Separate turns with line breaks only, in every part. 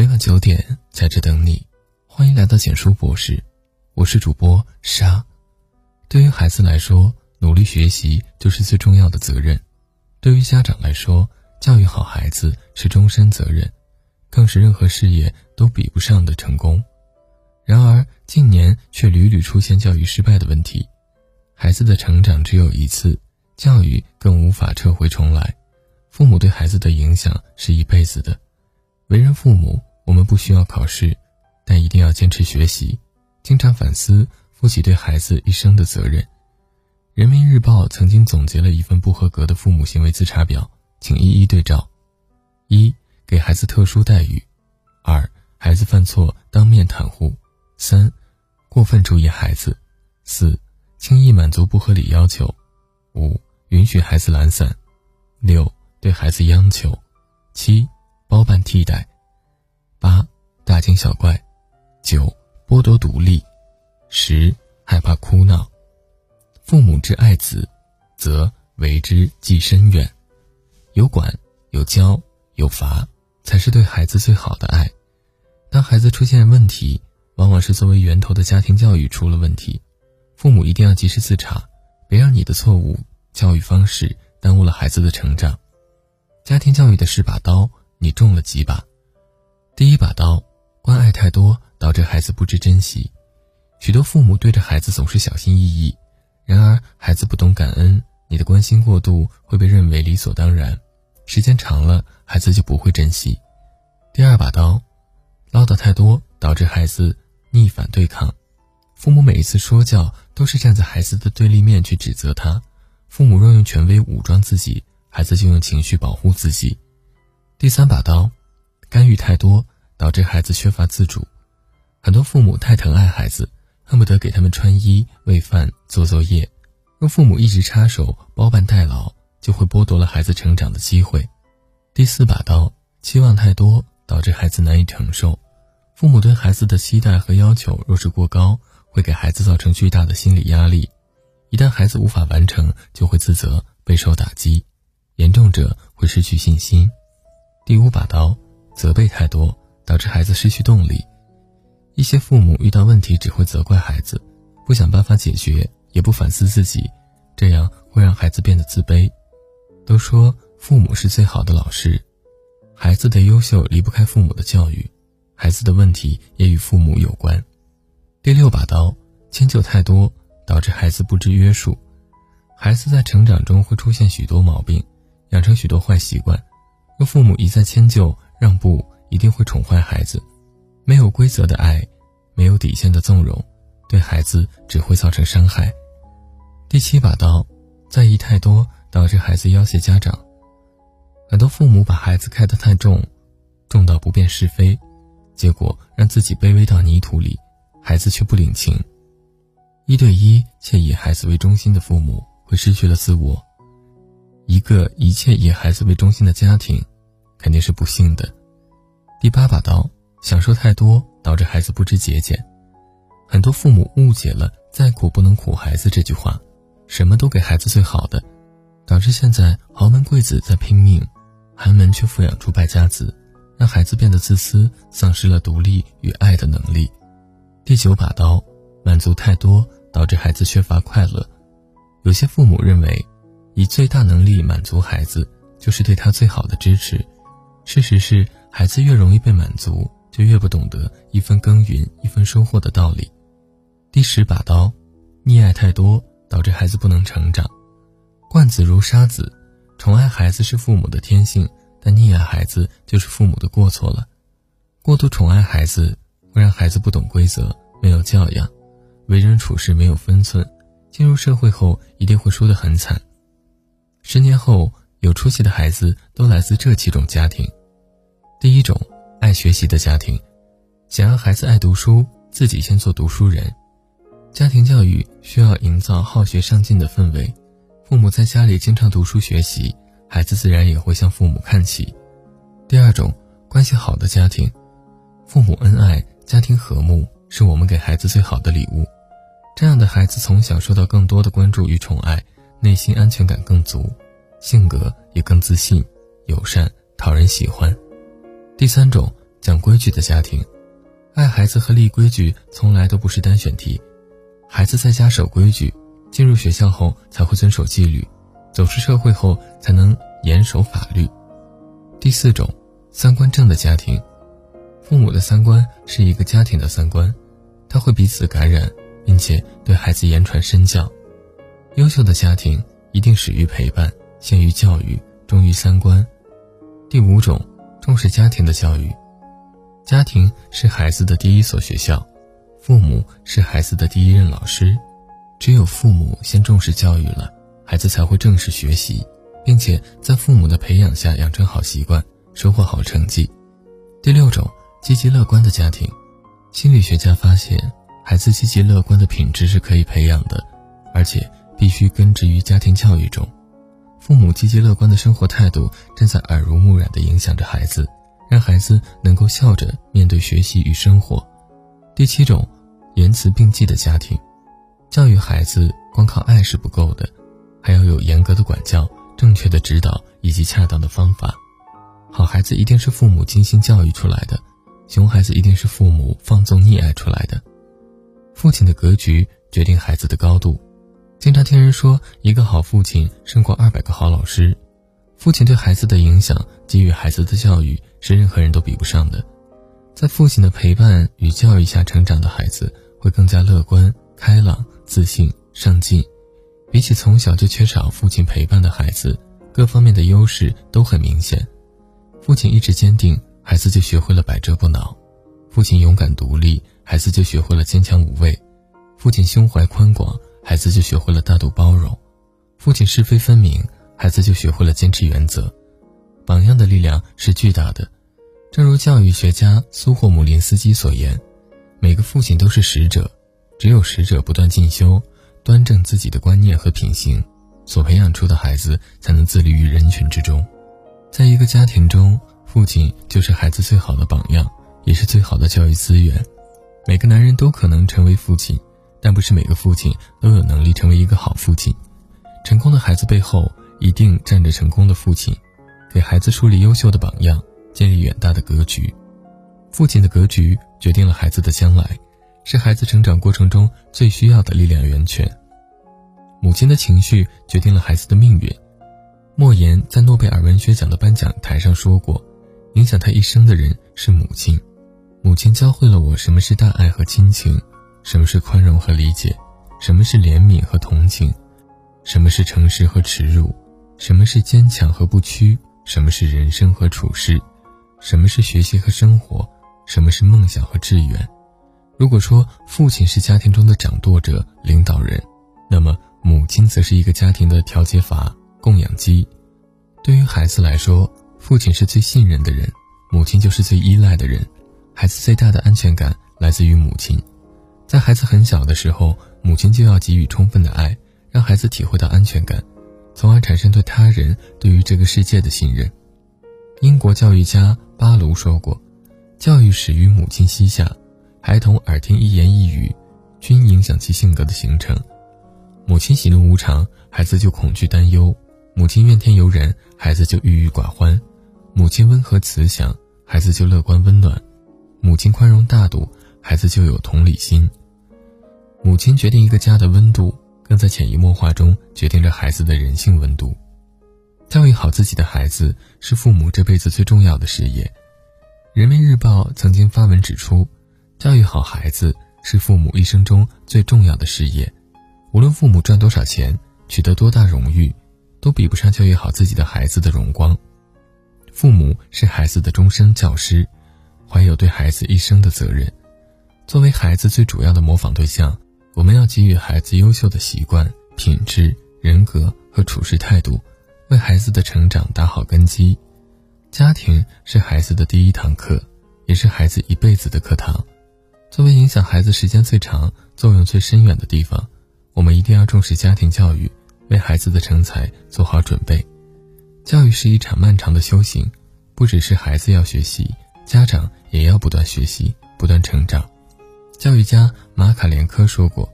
每晚九点在这等你，欢迎来到简书博士，我是主播沙。对于孩子来说，努力学习就是最重要的责任；对于家长来说，教育好孩子是终身责任，更是任何事业都比不上的成功。然而近年却屡屡出现教育失败的问题，孩子的成长只有一次，教育更无法撤回重来，父母对孩子的影响是一辈子的。为人父母，我们不需要考试，但一定要坚持学习，经常反思，负起对孩子一生的责任。人民日报曾经总结了一份不合格的父母行为自查表，请一一对照：一、给孩子特殊待遇；二、孩子犯错当面袒护；三、过分注意孩子；四、轻易满足不合理要求；五、允许孩子懒散；六、对孩子央求；七。包办替代，八大惊小怪，九剥夺独立，十害怕哭闹。父母之爱子，则为之计深远。有管有教有罚，才是对孩子最好的爱。当孩子出现问题，往往是作为源头的家庭教育出了问题。父母一定要及时自查，别让你的错误教育方式耽误了孩子的成长。家庭教育的是把刀。你中了几把？第一把刀，关爱太多导致孩子不知珍惜。许多父母对着孩子总是小心翼翼，然而孩子不懂感恩，你的关心过度会被认为理所当然，时间长了，孩子就不会珍惜。第二把刀，唠叨太多导致孩子逆反对抗。父母每一次说教都是站在孩子的对立面去指责他。父母若用权威武装自己，孩子就用情绪保护自己。第三把刀，干预太多导致孩子缺乏自主。很多父母太疼爱孩子，恨不得给他们穿衣、喂饭、做作业。若父母一直插手、包办代劳，就会剥夺了孩子成长的机会。第四把刀，期望太多导致孩子难以承受。父母对孩子的期待和要求若是过高，会给孩子造成巨大的心理压力。一旦孩子无法完成，就会自责、备受打击，严重者会失去信心。第五把刀，责备太多导致孩子失去动力。一些父母遇到问题只会责怪孩子，不想办法解决，也不反思自己，这样会让孩子变得自卑。都说父母是最好的老师，孩子的优秀离不开父母的教育，孩子的问题也与父母有关。第六把刀，迁就太多导致孩子不知约束。孩子在成长中会出现许多毛病，养成许多坏习惯。若父母一再迁就让步，一定会宠坏孩子。没有规则的爱，没有底线的纵容，对孩子只会造成伤害。第七把刀，在意太多导致孩子要挟家长。很多父母把孩子看得太重，重到不辨是非，结果让自己卑微到泥土里，孩子却不领情。一对一且以孩子为中心的父母，会失去了自我。一个一切以孩子为中心的家庭，肯定是不幸的。第八把刀，享受太多导致孩子不知节俭。很多父母误解了“再苦不能苦孩子”这句话，什么都给孩子最好的，导致现在豪门贵子在拼命，寒门却富养出败家子，让孩子变得自私，丧失了独立与爱的能力。第九把刀，满足太多导致孩子缺乏快乐。有些父母认为。以最大能力满足孩子，就是对他最好的支持。事实是，孩子越容易被满足，就越不懂得一分耕耘一分收获的道理。第十把刀，溺爱太多导致孩子不能成长。惯子如杀子，宠爱孩子是父母的天性，但溺爱孩子就是父母的过错了。过度宠爱孩子，会让孩子不懂规则，没有教养，为人处事没有分寸，进入社会后一定会输得很惨。十年后，有出息的孩子都来自这几种家庭。第一种，爱学习的家庭，想让孩子爱读书，自己先做读书人。家庭教育需要营造好学上进的氛围，父母在家里经常读书学习，孩子自然也会向父母看齐。第二种，关系好的家庭，父母恩爱，家庭和睦，是我们给孩子最好的礼物。这样的孩子从小受到更多的关注与宠爱。内心安全感更足，性格也更自信、友善、讨人喜欢。第三种，讲规矩的家庭，爱孩子和立规矩从来都不是单选题。孩子在家守规矩，进入学校后才会遵守纪律，走出社会后才能严守法律。第四种，三观正的家庭，父母的三观是一个家庭的三观，他会彼此感染，并且对孩子言传身教。优秀的家庭一定始于陪伴，先于教育，忠于三观。第五种，重视家庭的教育。家庭是孩子的第一所学校，父母是孩子的第一任老师。只有父母先重视教育了，孩子才会正式学习，并且在父母的培养下养成好习惯，收获好成绩。第六种，积极乐观的家庭。心理学家发现，孩子积极乐观的品质是可以培养的，而且。必须根植于家庭教育中，父母积极乐观的生活态度正在耳濡目染地影响着孩子，让孩子能够笑着面对学习与生活。第七种，言辞并济的家庭，教育孩子光靠爱是不够的，还要有严格的管教、正确的指导以及恰当的方法。好孩子一定是父母精心教育出来的，熊孩子一定是父母放纵溺爱出来的。父亲的格局决定孩子的高度。经常听人说，一个好父亲胜过二百个好老师。父亲对孩子的影响，给予孩子的教育，是任何人都比不上的。在父亲的陪伴与教育下成长的孩子，会更加乐观、开朗、自信、上进。比起从小就缺少父亲陪伴的孩子，各方面的优势都很明显。父亲意志坚定，孩子就学会了百折不挠；父亲勇敢独立，孩子就学会了坚强无畏；父亲胸怀宽广。孩子就学会了大度包容，父亲是非分明，孩子就学会了坚持原则。榜样的力量是巨大的，正如教育学家苏霍姆林斯基所言：“每个父亲都是使者，只有使者不断进修，端正自己的观念和品行，所培养出的孩子才能自立于人群之中。”在一个家庭中，父亲就是孩子最好的榜样，也是最好的教育资源。每个男人都可能成为父亲。但不是每个父亲都有能力成为一个好父亲。成功的孩子背后一定站着成功的父亲，给孩子树立优秀的榜样，建立远大的格局。父亲的格局决定了孩子的将来，是孩子成长过程中最需要的力量源泉。母亲的情绪决定了孩子的命运。莫言在诺贝尔文学奖的颁奖台上说过：“影响他一生的人是母亲，母亲教会了我什么是大爱和亲情。”什么是宽容和理解？什么是怜悯和同情？什么是诚实和耻辱？什么是坚强和不屈？什么是人生和处事？什么是学习和生活？什么是梦想和志愿？如果说父亲是家庭中的掌舵者、领导人，那么母亲则是一个家庭的调节阀、供养机。对于孩子来说，父亲是最信任的人，母亲就是最依赖的人。孩子最大的安全感来自于母亲。在孩子很小的时候，母亲就要给予充分的爱，让孩子体会到安全感，从而产生对他人、对于这个世界的信任。英国教育家巴卢说过：“教育始于母亲膝下，孩童耳听一言一语，均影响其性格的形成。母亲喜怒无常，孩子就恐惧担忧；母亲怨天尤人，孩子就郁郁寡欢；母亲温和慈祥，孩子就乐观温暖；母亲宽容大度，孩子就有同理心。”母亲决定一个家的温度，更在潜移默化中决定着孩子的人性温度。教育好自己的孩子是父母这辈子最重要的事业。人民日报曾经发文指出，教育好孩子是父母一生中最重要的事业。无论父母赚多少钱，取得多大荣誉，都比不上教育好自己的孩子的荣光。父母是孩子的终身教师，怀有对孩子一生的责任。作为孩子最主要的模仿对象。我们要给予孩子优秀的习惯、品质、人格和处事态度，为孩子的成长打好根基。家庭是孩子的第一堂课，也是孩子一辈子的课堂。作为影响孩子时间最长、作用最深远的地方，我们一定要重视家庭教育，为孩子的成才做好准备。教育是一场漫长的修行，不只是孩子要学习，家长也要不断学习、不断成长。教育家马卡连科说过：“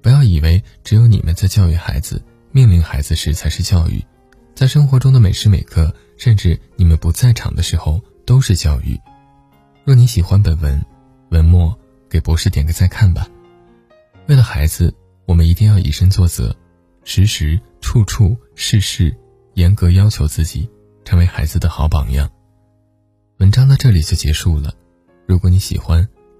不要以为只有你们在教育孩子、命令孩子时才是教育，在生活中的每时每刻，甚至你们不在场的时候，都是教育。若你喜欢本文，文末给博士点个再看吧。为了孩子，我们一定要以身作则，时时处处事事严格要求自己，成为孩子的好榜样。文章到这里就结束了。如果你喜欢，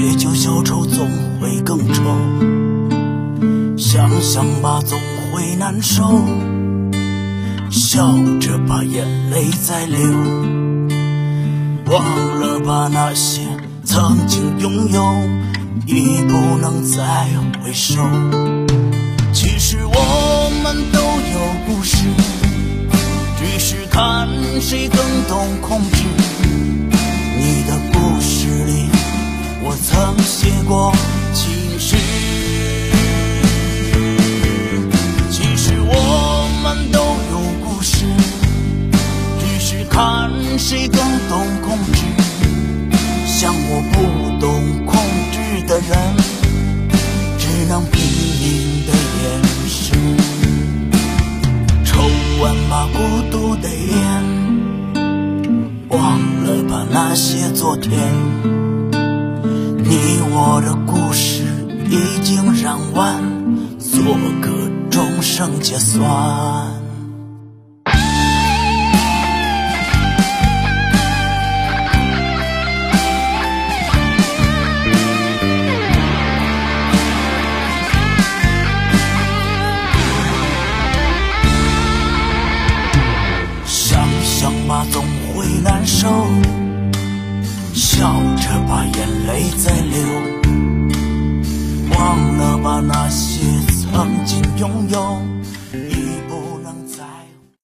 借酒消愁总会更愁。想想吧总会难受，笑着把眼泪在流。忘了吧那些曾经拥有，已不能再回首。其实我们都有。故事，只是看谁更懂控制。我曾写过情诗。其实我们都有故事，只是看谁更懂控制。像我不懂控制的人，只能拼命的掩饰。抽完吧，孤独的烟，忘了吧那些昨天。已经染完，做个终生结算。